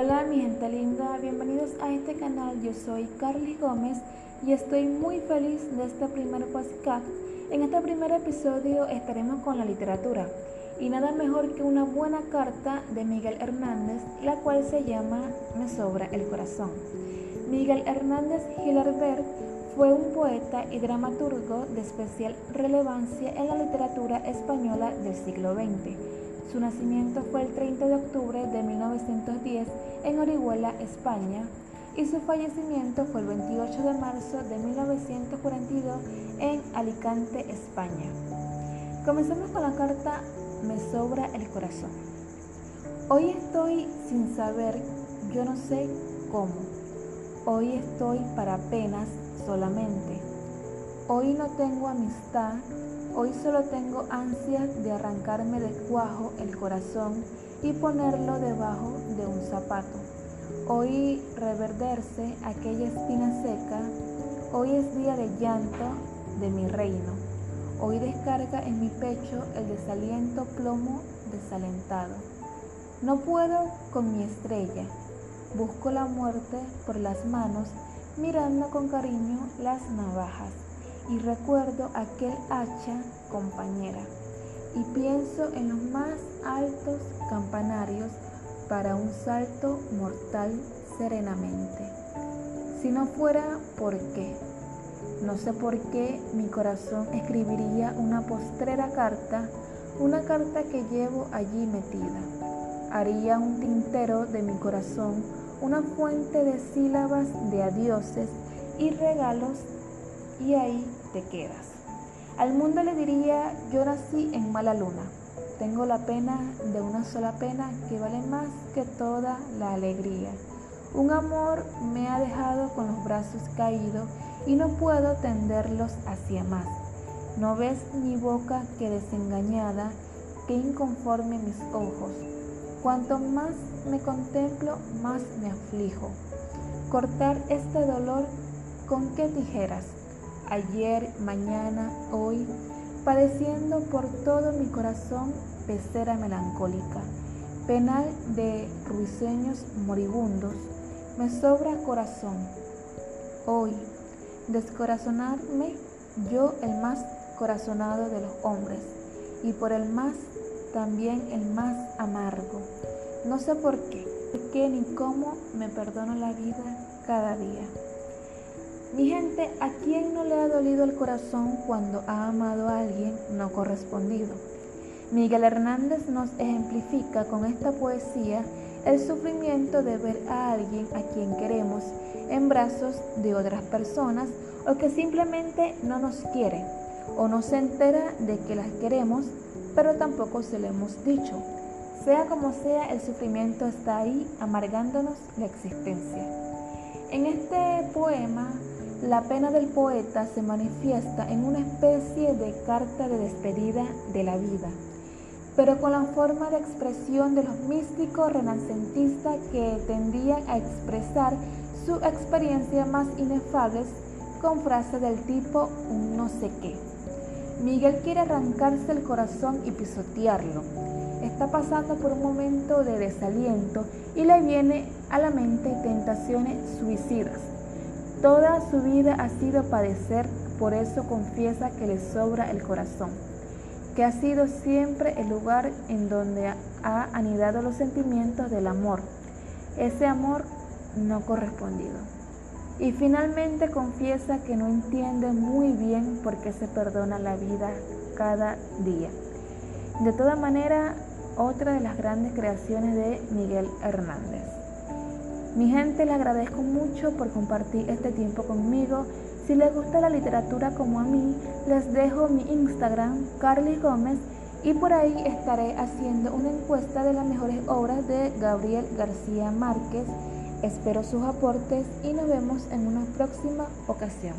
Hola mi gente linda, bienvenidos a este canal, yo soy Carly Gómez y estoy muy feliz de este primer podcast. En este primer episodio estaremos con la literatura y nada mejor que una buena carta de Miguel Hernández, la cual se llama Me sobra el corazón. Miguel Hernández Gilarbert fue un poeta y dramaturgo de especial relevancia en la literatura española del siglo XX. Su nacimiento fue el 30 de octubre de 1910 en Orihuela, España, y su fallecimiento fue el 28 de marzo de 1942 en Alicante, España. Comencemos con la carta Me sobra el corazón. Hoy estoy sin saber, yo no sé cómo. Hoy estoy para penas solamente. Hoy no tengo amistad, hoy solo tengo ansias de arrancarme de cuajo el corazón y ponerlo debajo de un zapato. Hoy reverderse aquella espina seca, hoy es día de llanto de mi reino. Hoy descarga en mi pecho el desaliento plomo desalentado. No puedo con mi estrella, busco la muerte por las manos mirando con cariño las navajas y recuerdo aquel hacha compañera y pienso en los más altos campanarios para un salto mortal serenamente. Si no fuera por qué, no sé por qué mi corazón escribiría una postrera carta, una carta que llevo allí metida. Haría un tintero de mi corazón una fuente de sílabas de adioses y regalos y ahí te quedas. Al mundo le diría, yo nací en mala luna, tengo la pena de una sola pena que vale más que toda la alegría. Un amor me ha dejado con los brazos caídos y no puedo tenderlos hacia más. No ves mi boca que desengañada, que inconforme mis ojos Cuanto más me contemplo, más me aflijo. Cortar este dolor con qué tijeras, ayer, mañana, hoy, padeciendo por todo mi corazón pecera melancólica, penal de ruiseños moribundos, me sobra corazón. Hoy, descorazonarme yo el más corazonado de los hombres, y por el más también el más amargo. No sé por qué, qué ni cómo me perdono la vida cada día. Mi gente, ¿a quién no le ha dolido el corazón cuando ha amado a alguien no correspondido? Miguel Hernández nos ejemplifica con esta poesía el sufrimiento de ver a alguien a quien queremos en brazos de otras personas o que simplemente no nos quiere o no se entera de que las queremos pero tampoco se lo hemos dicho. Sea como sea, el sufrimiento está ahí amargándonos la existencia. En este poema, la pena del poeta se manifiesta en una especie de carta de despedida de la vida, pero con la forma de expresión de los místicos renacentistas que tendían a expresar su experiencia más inefables con frases del tipo un no sé qué. Miguel quiere arrancarse el corazón y pisotearlo. Está pasando por un momento de desaliento y le viene a la mente tentaciones suicidas. Toda su vida ha sido padecer, por eso confiesa que le sobra el corazón, que ha sido siempre el lugar en donde ha anidado los sentimientos del amor, ese amor no correspondido. Y finalmente confiesa que no entiende muy bien por qué se perdona la vida cada día. De toda manera, otra de las grandes creaciones de Miguel Hernández. Mi gente, le agradezco mucho por compartir este tiempo conmigo. Si les gusta la literatura como a mí, les dejo mi Instagram, Carly Gómez, y por ahí estaré haciendo una encuesta de las mejores obras de Gabriel García Márquez Espero sus aportes y nos vemos en una próxima ocasión.